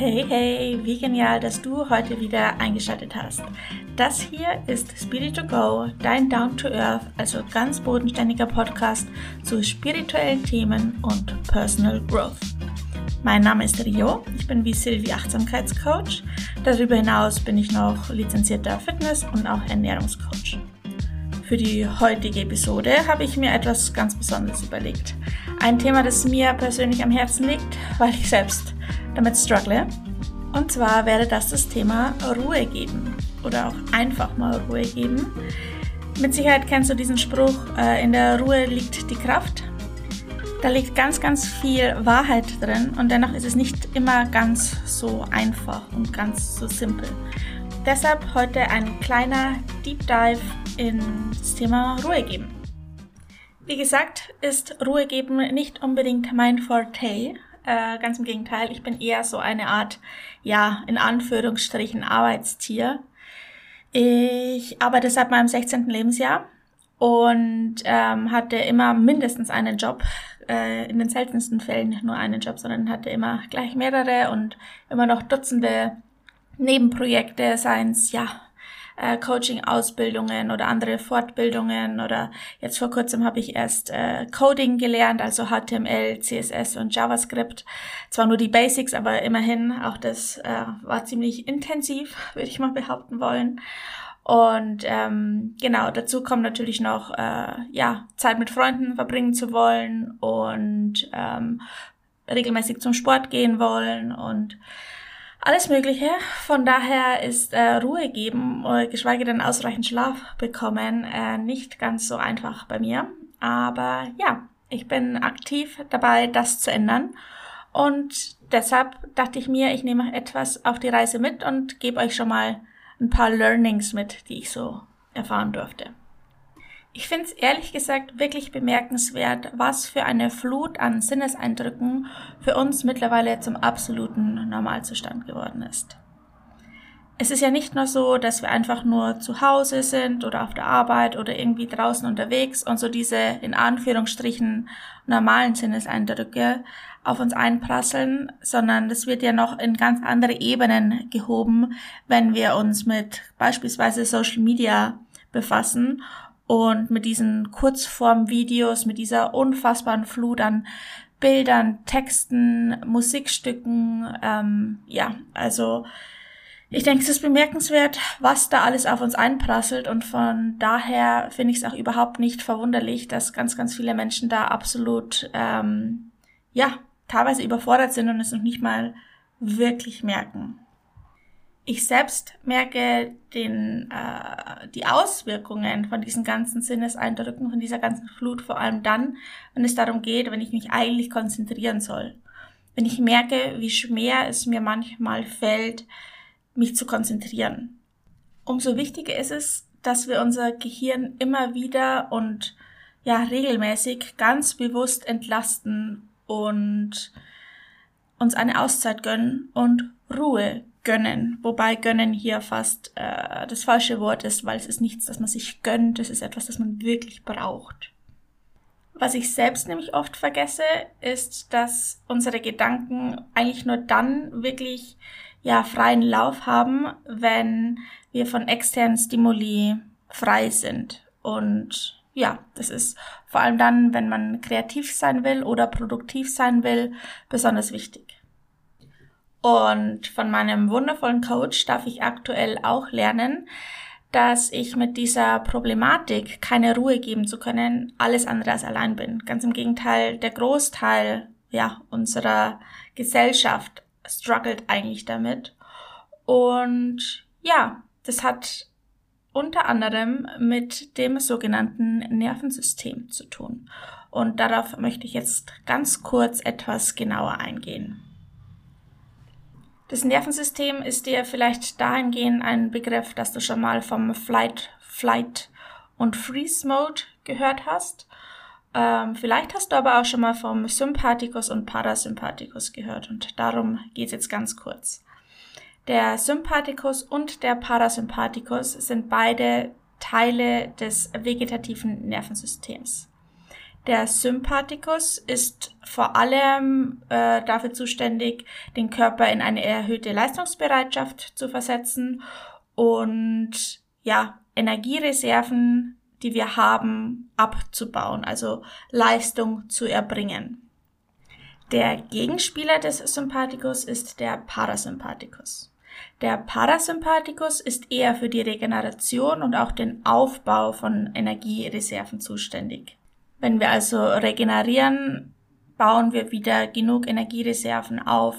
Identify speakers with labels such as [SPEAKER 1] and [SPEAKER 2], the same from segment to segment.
[SPEAKER 1] Hey, hey, wie genial, dass du heute wieder eingeschaltet hast. Das hier ist Spirit to Go, dein Down to Earth, also ganz bodenständiger Podcast zu spirituellen Themen und Personal Growth. Mein Name ist Rio, ich bin wie Sylvie Achtsamkeitscoach. Darüber hinaus bin ich noch lizenzierter Fitness- und auch Ernährungscoach. Für die heutige Episode habe ich mir etwas ganz Besonderes überlegt. Ein Thema, das mir persönlich am Herzen liegt, weil ich selbst damit struggle. Und zwar wäre das das Thema Ruhe geben oder auch einfach mal Ruhe geben. Mit Sicherheit kennst du diesen Spruch, äh, in der Ruhe liegt die Kraft. Da liegt ganz, ganz viel Wahrheit drin und dennoch ist es nicht immer ganz so einfach und ganz so simpel. Deshalb heute ein kleiner Deep Dive ins Thema Ruhe geben. Wie gesagt, ist Ruhe geben nicht unbedingt mein Forte. Äh, ganz im Gegenteil, ich bin eher so eine Art, ja, in Anführungsstrichen Arbeitstier. Ich arbeite seit meinem 16. Lebensjahr und ähm, hatte immer mindestens einen Job, äh, in den seltensten Fällen nur einen Job, sondern hatte immer gleich mehrere und immer noch Dutzende Nebenprojekte, seien es ja äh, Coaching-Ausbildungen oder andere Fortbildungen oder jetzt vor kurzem habe ich erst äh, Coding gelernt, also HTML, CSS und JavaScript. Zwar nur die Basics, aber immerhin auch das äh, war ziemlich intensiv, würde ich mal behaupten wollen. Und ähm, genau, dazu kommt natürlich noch äh, ja Zeit mit Freunden verbringen zu wollen und ähm, regelmäßig zum Sport gehen wollen und alles Mögliche. Von daher ist äh, Ruhe geben, oder geschweige denn ausreichend Schlaf bekommen, äh, nicht ganz so einfach bei mir. Aber ja, ich bin aktiv dabei, das zu ändern. Und deshalb dachte ich mir, ich nehme etwas auf die Reise mit und gebe euch schon mal ein paar Learnings mit, die ich so erfahren durfte. Ich finde es ehrlich gesagt wirklich bemerkenswert, was für eine Flut an Sinneseindrücken für uns mittlerweile zum absoluten Normalzustand geworden ist. Es ist ja nicht nur so, dass wir einfach nur zu Hause sind oder auf der Arbeit oder irgendwie draußen unterwegs und so diese in Anführungsstrichen normalen Sinneseindrücke auf uns einprasseln, sondern das wird ja noch in ganz andere Ebenen gehoben, wenn wir uns mit beispielsweise Social Media befassen und mit diesen Kurzformvideos, mit dieser unfassbaren Flut an Bildern, Texten, Musikstücken, ähm, ja, also ich denke, es ist bemerkenswert, was da alles auf uns einprasselt und von daher finde ich es auch überhaupt nicht verwunderlich, dass ganz, ganz viele Menschen da absolut, ähm, ja, teilweise überfordert sind und es noch nicht mal wirklich merken. Ich selbst merke den, äh, die Auswirkungen von diesen ganzen Sinneseindrücken, von dieser ganzen Flut vor allem dann, wenn es darum geht, wenn ich mich eigentlich konzentrieren soll. Wenn ich merke, wie schwer es mir manchmal fällt, mich zu konzentrieren. Umso wichtiger ist es, dass wir unser Gehirn immer wieder und ja regelmäßig ganz bewusst entlasten und uns eine Auszeit gönnen und Ruhe gönnen, wobei gönnen hier fast äh, das falsche Wort ist, weil es ist nichts, das man sich gönnt, es ist etwas, das man wirklich braucht. Was ich selbst nämlich oft vergesse, ist, dass unsere Gedanken eigentlich nur dann wirklich ja freien Lauf haben, wenn wir von externen Stimuli frei sind. Und ja, das ist vor allem dann, wenn man kreativ sein will oder produktiv sein will, besonders wichtig. Und von meinem wundervollen Coach darf ich aktuell auch lernen, dass ich mit dieser Problematik, keine Ruhe geben zu können, alles andere als allein bin. Ganz im Gegenteil, der Großteil, ja, unserer Gesellschaft struggelt eigentlich damit. Und ja, das hat unter anderem mit dem sogenannten Nervensystem zu tun. Und darauf möchte ich jetzt ganz kurz etwas genauer eingehen. Das Nervensystem ist dir vielleicht dahingehend ein Begriff, dass du schon mal vom Flight, Flight und Freeze Mode gehört hast. Ähm, vielleicht hast du aber auch schon mal vom Sympathikus und Parasympathikus gehört und darum geht's jetzt ganz kurz. Der Sympathikus und der Parasympathikus sind beide Teile des vegetativen Nervensystems. Der Sympathikus ist vor allem äh, dafür zuständig, den Körper in eine erhöhte Leistungsbereitschaft zu versetzen und ja, Energiereserven, die wir haben, abzubauen, also Leistung zu erbringen. Der Gegenspieler des Sympathikus ist der Parasympathikus. Der Parasympathikus ist eher für die Regeneration und auch den Aufbau von Energiereserven zuständig. Wenn wir also regenerieren, bauen wir wieder genug Energiereserven auf,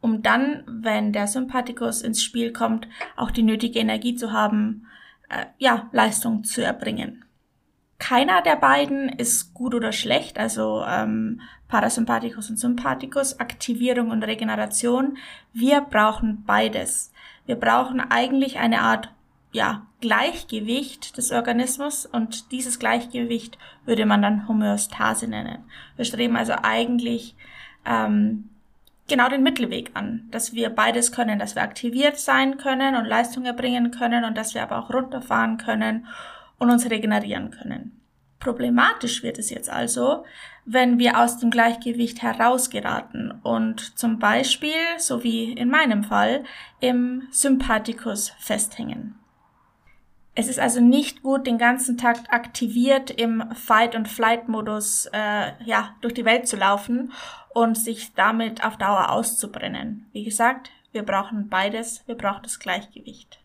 [SPEAKER 1] um dann, wenn der Sympathikus ins Spiel kommt, auch die nötige Energie zu haben, äh, ja, Leistung zu erbringen. Keiner der beiden ist gut oder schlecht, also ähm, Parasympathikus und Sympathikus, Aktivierung und Regeneration. Wir brauchen beides. Wir brauchen eigentlich eine Art ja, Gleichgewicht des Organismus und dieses Gleichgewicht würde man dann Homöostase nennen. Wir streben also eigentlich ähm, genau den Mittelweg an, dass wir beides können, dass wir aktiviert sein können und Leistung erbringen können und dass wir aber auch runterfahren können und uns regenerieren können. Problematisch wird es jetzt also, wenn wir aus dem Gleichgewicht herausgeraten und zum Beispiel, so wie in meinem Fall, im Sympathikus festhängen. Es ist also nicht gut, den ganzen Tag aktiviert im Fight- und Flight-Modus äh, ja, durch die Welt zu laufen und sich damit auf Dauer auszubrennen. Wie gesagt, wir brauchen beides, wir brauchen das Gleichgewicht.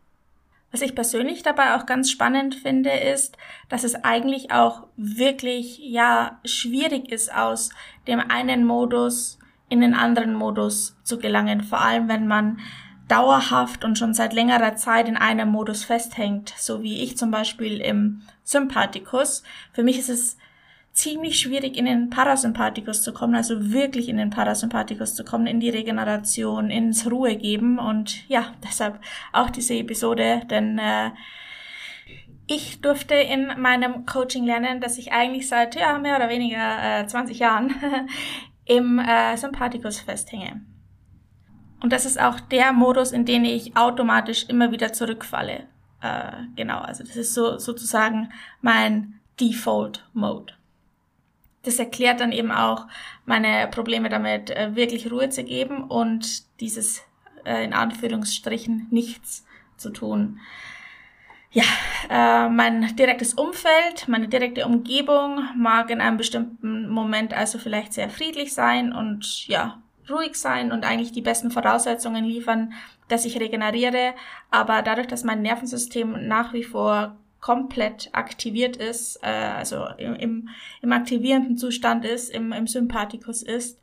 [SPEAKER 1] Was ich persönlich dabei auch ganz spannend finde, ist, dass es eigentlich auch wirklich, ja, schwierig ist, aus dem einen Modus in den anderen Modus zu gelangen. Vor allem, wenn man dauerhaft und schon seit längerer Zeit in einem Modus festhängt, so wie ich zum Beispiel im Sympathikus. Für mich ist es ziemlich schwierig, in den Parasympathikus zu kommen, also wirklich in den Parasympathikus zu kommen, in die Regeneration, ins Ruhe geben und ja, deshalb auch diese Episode, denn äh, ich durfte in meinem Coaching lernen, dass ich eigentlich seit ja mehr oder weniger äh, 20 Jahren im äh, Sympathikus festhänge. Und das ist auch der Modus, in den ich automatisch immer wieder zurückfalle. Äh, genau, also das ist so sozusagen mein Default Mode. Das erklärt dann eben auch meine Probleme damit, äh, wirklich Ruhe zu geben und dieses äh, in Anführungsstrichen nichts zu tun. Ja, äh, mein direktes Umfeld, meine direkte Umgebung mag in einem bestimmten Moment also vielleicht sehr friedlich sein und ja, ruhig sein und eigentlich die besten Voraussetzungen liefern, dass ich regeneriere. Aber dadurch, dass mein Nervensystem nach wie vor komplett aktiviert ist, äh, also im, im, im aktivierenden Zustand ist, im, im Sympathikus ist,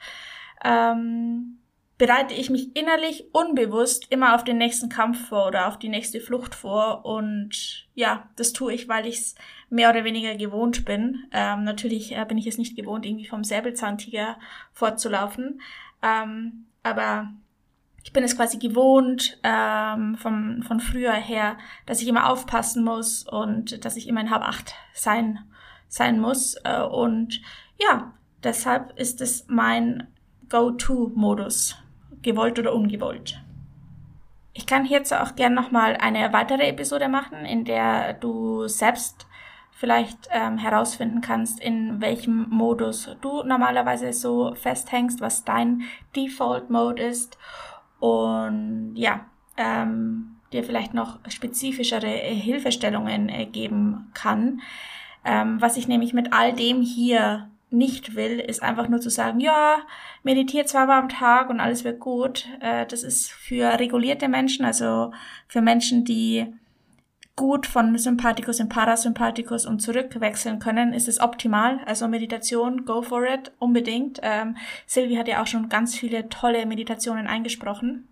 [SPEAKER 1] ähm, bereite ich mich innerlich unbewusst immer auf den nächsten Kampf vor oder auf die nächste Flucht vor. Und ja, das tue ich, weil ich es mehr oder weniger gewohnt bin. Ähm, natürlich äh, bin ich es nicht gewohnt, irgendwie vom Säbelzahntiger fortzulaufen. Ähm, aber ich bin es quasi gewohnt ähm, vom, von früher her, dass ich immer aufpassen muss und dass ich immer in Hab 8 sein, sein muss. Äh, und ja, deshalb ist es mein Go-To-Modus, gewollt oder ungewollt. Ich kann hierzu auch gern nochmal eine weitere Episode machen, in der du selbst vielleicht ähm, herausfinden kannst, in welchem Modus du normalerweise so festhängst, was dein Default Mode ist und ja, ähm, dir vielleicht noch spezifischere Hilfestellungen äh, geben kann. Ähm, was ich nämlich mit all dem hier nicht will, ist einfach nur zu sagen, ja, meditiere zweimal am Tag und alles wird gut. Äh, das ist für regulierte Menschen, also für Menschen, die gut von Sympathikus in Parasympathikus und zurückwechseln können, ist es optimal. Also Meditation, go for it, unbedingt. Ähm, Sylvie hat ja auch schon ganz viele tolle Meditationen eingesprochen.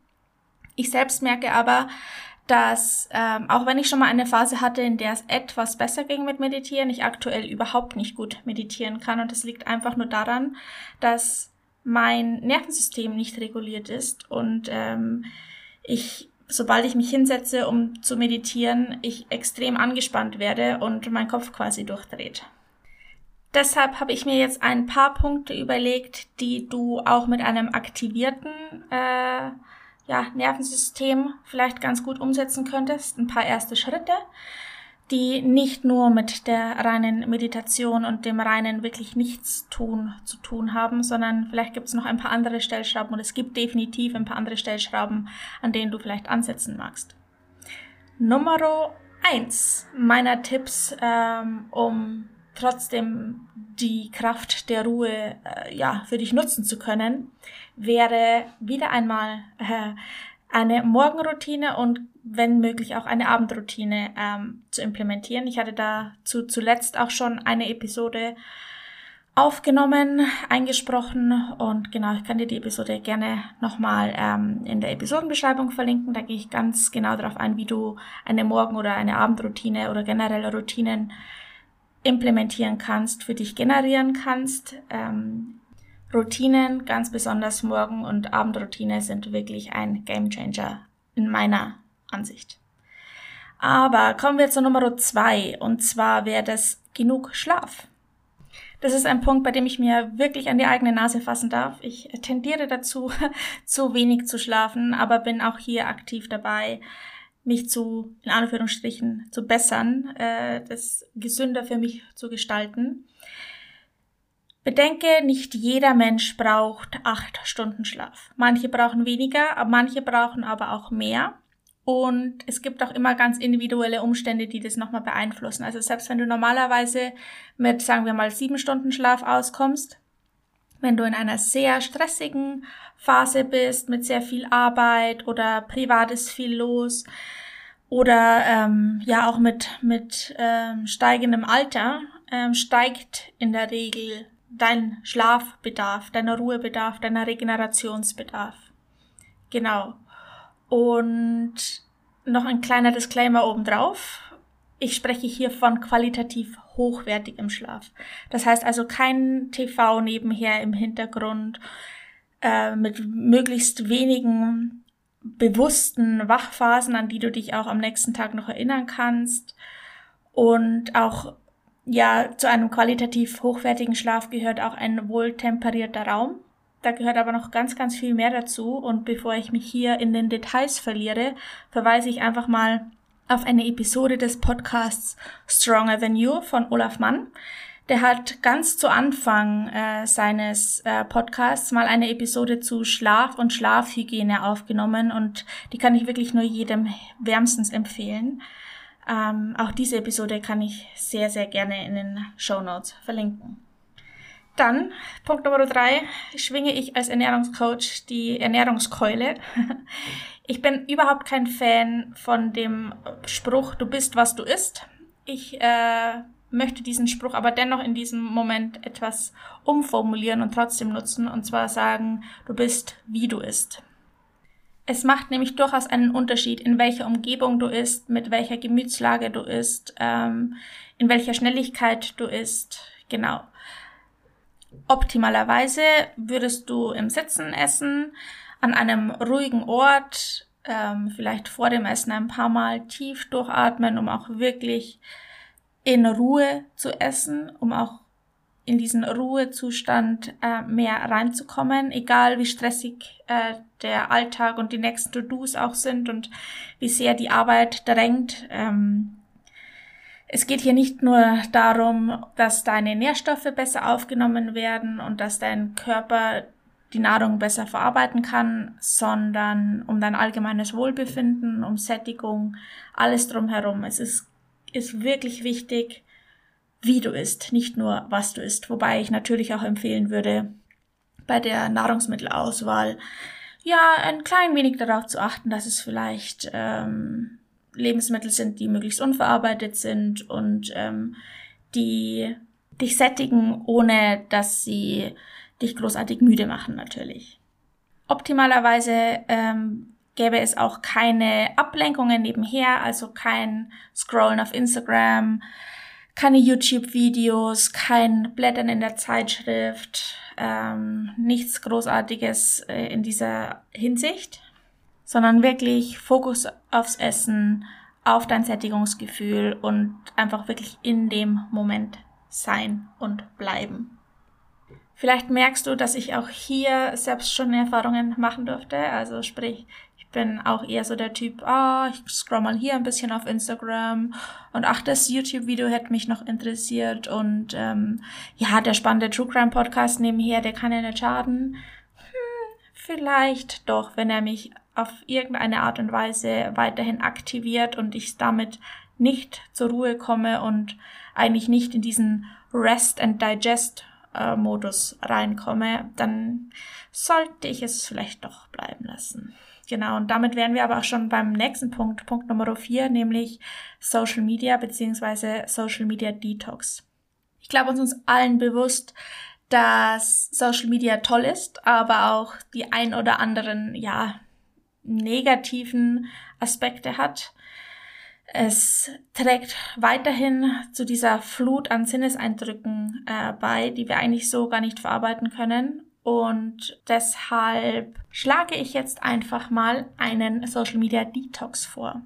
[SPEAKER 1] Ich selbst merke aber, dass ähm, auch wenn ich schon mal eine Phase hatte, in der es etwas besser ging mit Meditieren, ich aktuell überhaupt nicht gut meditieren kann. Und das liegt einfach nur daran, dass mein Nervensystem nicht reguliert ist und ähm, ich sobald ich mich hinsetze, um zu meditieren, ich extrem angespannt werde und mein Kopf quasi durchdreht. Deshalb habe ich mir jetzt ein paar Punkte überlegt, die du auch mit einem aktivierten äh, ja, Nervensystem vielleicht ganz gut umsetzen könntest. Ein paar erste Schritte. Die nicht nur mit der reinen Meditation und dem reinen wirklich nichts tun zu tun haben, sondern vielleicht gibt es noch ein paar andere Stellschrauben und es gibt definitiv ein paar andere Stellschrauben, an denen du vielleicht ansetzen magst. Nummer eins meiner Tipps, ähm, um trotzdem die Kraft der Ruhe äh, ja für dich nutzen zu können, wäre wieder einmal äh, eine Morgenroutine und wenn möglich auch eine Abendroutine ähm, zu implementieren. Ich hatte dazu zuletzt auch schon eine Episode aufgenommen, eingesprochen und genau, ich kann dir die Episode gerne nochmal ähm, in der Episodenbeschreibung verlinken. Da gehe ich ganz genau darauf ein, wie du eine Morgen- oder eine Abendroutine oder generelle Routinen implementieren kannst, für dich generieren kannst. Ähm, Routinen, ganz besonders Morgen- und Abendroutine, sind wirklich ein Gamechanger in meiner Ansicht. Aber kommen wir zur Nummer zwei, und zwar wäre das genug Schlaf. Das ist ein Punkt, bei dem ich mir wirklich an die eigene Nase fassen darf. Ich tendiere dazu, zu wenig zu schlafen, aber bin auch hier aktiv dabei, mich zu, in Anführungsstrichen, zu bessern, äh, das gesünder für mich zu gestalten. Bedenke, nicht jeder Mensch braucht acht Stunden Schlaf. Manche brauchen weniger, manche brauchen aber auch mehr. Und es gibt auch immer ganz individuelle Umstände, die das nochmal beeinflussen. Also selbst wenn du normalerweise mit, sagen wir mal, sieben Stunden Schlaf auskommst, wenn du in einer sehr stressigen Phase bist, mit sehr viel Arbeit oder privat ist viel los oder ähm, ja auch mit, mit ähm, steigendem Alter, ähm, steigt in der Regel dein Schlafbedarf, deiner Ruhebedarf, deiner Regenerationsbedarf. Genau. Und noch ein kleiner Disclaimer obendrauf. Ich spreche hier von qualitativ hochwertigem Schlaf. Das heißt also kein TV nebenher im Hintergrund äh, mit möglichst wenigen bewussten Wachphasen, an die du dich auch am nächsten Tag noch erinnern kannst. Und auch ja, zu einem qualitativ hochwertigen Schlaf gehört auch ein wohltemperierter Raum. Da gehört aber noch ganz, ganz viel mehr dazu. Und bevor ich mich hier in den Details verliere, verweise ich einfach mal auf eine Episode des Podcasts Stronger Than You von Olaf Mann. Der hat ganz zu Anfang äh, seines äh, Podcasts mal eine Episode zu Schlaf und Schlafhygiene aufgenommen und die kann ich wirklich nur jedem wärmstens empfehlen. Ähm, auch diese Episode kann ich sehr, sehr gerne in den Show Notes verlinken. Dann, Punkt Nummer drei, schwinge ich als Ernährungscoach die Ernährungskeule. Ich bin überhaupt kein Fan von dem Spruch, du bist, was du isst. Ich äh, möchte diesen Spruch aber dennoch in diesem Moment etwas umformulieren und trotzdem nutzen, und zwar sagen, du bist, wie du isst. Es macht nämlich durchaus einen Unterschied, in welcher Umgebung du isst, mit welcher Gemütslage du isst, ähm, in welcher Schnelligkeit du isst. Genau. Optimalerweise würdest du im Sitzen essen, an einem ruhigen Ort, ähm, vielleicht vor dem Essen ein paar Mal tief durchatmen, um auch wirklich in Ruhe zu essen, um auch in diesen Ruhezustand äh, mehr reinzukommen, egal wie stressig äh, der Alltag und die nächsten To-Dos auch sind und wie sehr die Arbeit drängt. Ähm, es geht hier nicht nur darum, dass deine Nährstoffe besser aufgenommen werden und dass dein Körper die Nahrung besser verarbeiten kann, sondern um dein allgemeines Wohlbefinden, um Sättigung, alles drumherum. Es ist, ist wirklich wichtig, wie du isst, nicht nur was du isst. Wobei ich natürlich auch empfehlen würde, bei der Nahrungsmittelauswahl ja ein klein wenig darauf zu achten, dass es vielleicht ähm, Lebensmittel sind, die möglichst unverarbeitet sind und ähm, die dich sättigen, ohne dass sie dich großartig müde machen natürlich. Optimalerweise ähm, gäbe es auch keine Ablenkungen nebenher, also kein Scrollen auf Instagram, keine YouTube-Videos, kein Blättern in der Zeitschrift, ähm, nichts Großartiges äh, in dieser Hinsicht, sondern wirklich Fokus aufs Essen, auf dein Sättigungsgefühl und einfach wirklich in dem Moment sein und bleiben. Vielleicht merkst du, dass ich auch hier selbst schon Erfahrungen machen durfte. Also sprich, ich bin auch eher so der Typ, ah, ich scroll mal hier ein bisschen auf Instagram und ach, das YouTube-Video hätte mich noch interessiert und ähm, ja, der spannende True Crime Podcast nebenher, der kann ja nicht schaden. Hm, vielleicht doch, wenn er mich auf irgendeine Art und Weise weiterhin aktiviert und ich damit nicht zur Ruhe komme und eigentlich nicht in diesen Rest and Digest äh, Modus reinkomme, dann sollte ich es vielleicht doch bleiben lassen. Genau, und damit wären wir aber auch schon beim nächsten Punkt, Punkt Nummer vier, nämlich Social Media beziehungsweise Social Media Detox. Ich glaube, uns ist allen bewusst, dass Social Media toll ist, aber auch die ein oder anderen, ja, negativen Aspekte hat. Es trägt weiterhin zu dieser Flut an Sinneseindrücken äh, bei, die wir eigentlich so gar nicht verarbeiten können. Und deshalb schlage ich jetzt einfach mal einen Social Media Detox vor.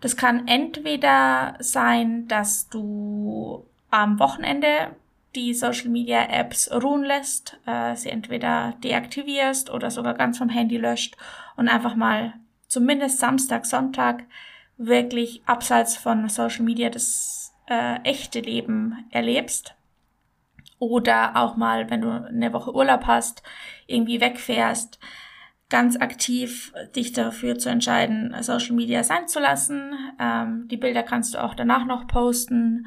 [SPEAKER 1] Das kann entweder sein, dass du am Wochenende die Social Media Apps ruhen lässt, äh, sie entweder deaktivierst oder sogar ganz vom Handy löscht und einfach mal zumindest Samstag, Sonntag wirklich abseits von Social Media das äh, echte Leben erlebst. Oder auch mal, wenn du eine Woche Urlaub hast, irgendwie wegfährst, ganz aktiv dich dafür zu entscheiden, Social Media sein zu lassen. Ähm, die Bilder kannst du auch danach noch posten.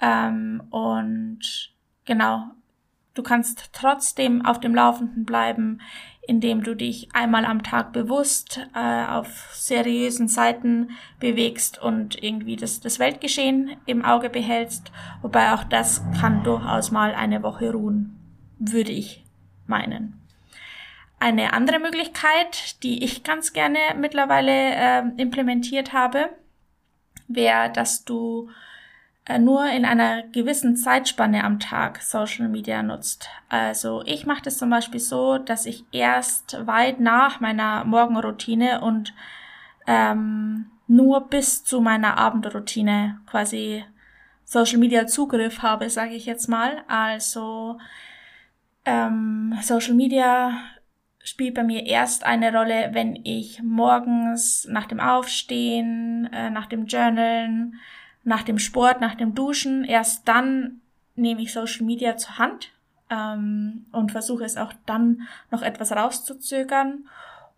[SPEAKER 1] Ähm, und genau, du kannst trotzdem auf dem Laufenden bleiben, indem du dich einmal am Tag bewusst äh, auf seriösen Seiten bewegst und irgendwie das, das Weltgeschehen im Auge behältst. Wobei auch das kann durchaus mal eine Woche ruhen, würde ich meinen. Eine andere Möglichkeit, die ich ganz gerne mittlerweile äh, implementiert habe, wäre, dass du nur in einer gewissen Zeitspanne am Tag Social Media nutzt. Also ich mache das zum Beispiel so, dass ich erst weit nach meiner Morgenroutine und ähm, nur bis zu meiner Abendroutine quasi Social Media Zugriff habe, sage ich jetzt mal. Also ähm, Social Media spielt bei mir erst eine Rolle, wenn ich morgens nach dem Aufstehen, äh, nach dem Journalen, nach dem Sport, nach dem Duschen. Erst dann nehme ich Social Media zur Hand ähm, und versuche es auch dann noch etwas rauszuzögern.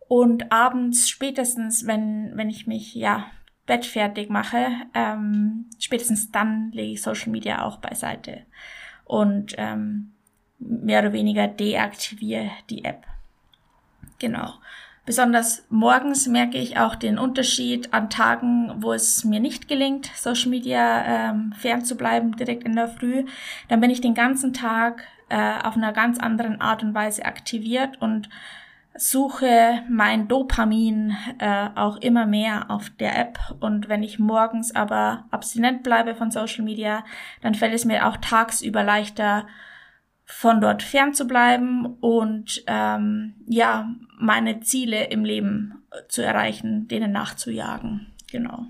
[SPEAKER 1] Und abends spätestens, wenn, wenn ich mich ja bettfertig mache, ähm, spätestens dann lege ich Social Media auch beiseite und ähm, mehr oder weniger deaktiviere die App. Genau. Besonders morgens merke ich auch den Unterschied an Tagen, wo es mir nicht gelingt, Social Media ähm, fernzubleiben, direkt in der Früh. Dann bin ich den ganzen Tag äh, auf einer ganz anderen Art und Weise aktiviert und suche mein Dopamin äh, auch immer mehr auf der App. Und wenn ich morgens aber abstinent bleibe von Social Media, dann fällt es mir auch tagsüber leichter, von dort fern zu bleiben und ähm, ja, meine Ziele im Leben zu erreichen, denen nachzujagen. Genau.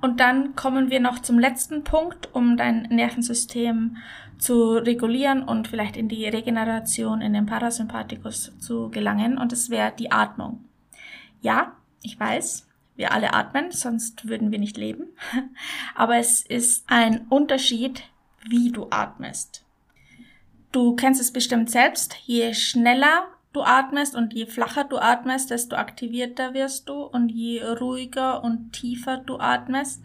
[SPEAKER 1] Und dann kommen wir noch zum letzten Punkt, um dein Nervensystem zu regulieren und vielleicht in die Regeneration in den Parasympathikus zu gelangen. Und es wäre die Atmung. Ja, ich weiß, wir alle atmen, sonst würden wir nicht leben. Aber es ist ein Unterschied, wie du atmest. Du kennst es bestimmt selbst. Je schneller du atmest und je flacher du atmest, desto aktivierter wirst du und je ruhiger und tiefer du atmest,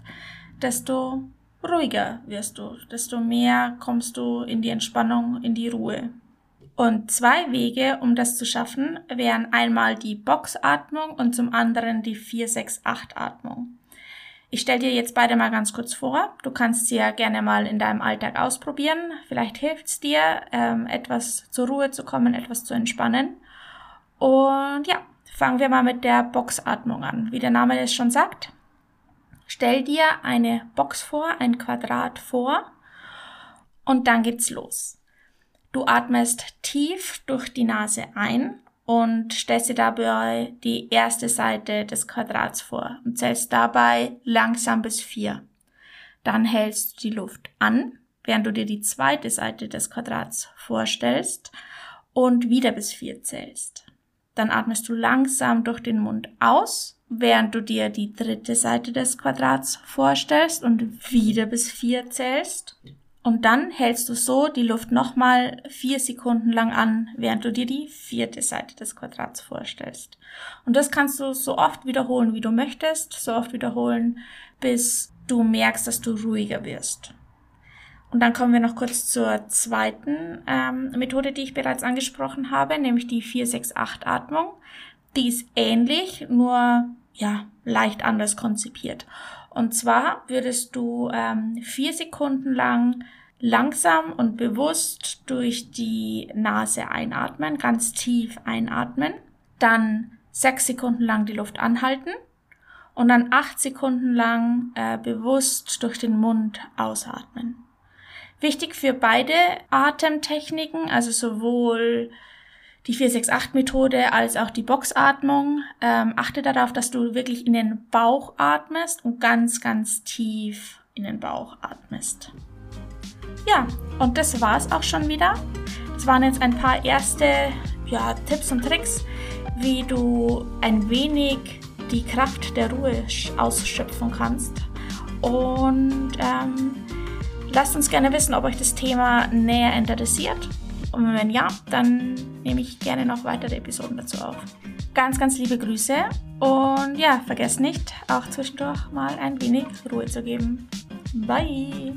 [SPEAKER 1] desto ruhiger wirst du, desto mehr kommst du in die Entspannung, in die Ruhe. Und zwei Wege, um das zu schaffen, wären einmal die Boxatmung und zum anderen die 468-Atmung. Ich stelle dir jetzt beide mal ganz kurz vor. Du kannst sie ja gerne mal in deinem Alltag ausprobieren. Vielleicht hilft es dir, ähm, etwas zur Ruhe zu kommen, etwas zu entspannen. Und ja, fangen wir mal mit der Boxatmung an. Wie der Name es schon sagt, stell dir eine Box vor, ein Quadrat vor und dann geht's los. Du atmest tief durch die Nase ein und stellst dir dabei die erste Seite des Quadrats vor und zählst dabei langsam bis vier. Dann hältst du die Luft an, während du dir die zweite Seite des Quadrats vorstellst und wieder bis vier zählst. Dann atmest du langsam durch den Mund aus, während du dir die dritte Seite des Quadrats vorstellst und wieder bis vier zählst. Und dann hältst du so die Luft nochmal vier Sekunden lang an, während du dir die vierte Seite des Quadrats vorstellst. Und das kannst du so oft wiederholen, wie du möchtest, so oft wiederholen, bis du merkst, dass du ruhiger wirst. Und dann kommen wir noch kurz zur zweiten ähm, Methode, die ich bereits angesprochen habe, nämlich die 468-Atmung. Die ist ähnlich, nur ja, leicht anders konzipiert. Und zwar würdest du ähm, vier Sekunden lang langsam und bewusst durch die Nase einatmen, ganz tief einatmen, dann sechs Sekunden lang die Luft anhalten und dann acht Sekunden lang äh, bewusst durch den Mund ausatmen. Wichtig für beide Atemtechniken, also sowohl die 468-Methode als auch die Boxatmung. Ähm, achte darauf, dass du wirklich in den Bauch atmest und ganz, ganz tief in den Bauch atmest. Ja, und das war's auch schon wieder. Das waren jetzt ein paar erste ja, Tipps und Tricks, wie du ein wenig die Kraft der Ruhe ausschöpfen kannst. Und ähm, lasst uns gerne wissen, ob euch das Thema näher interessiert und wenn ja, dann nehme ich gerne noch weitere Episoden dazu auf. Ganz, ganz liebe Grüße und ja, vergesst nicht, auch zwischendurch mal ein wenig Ruhe zu geben. Bye!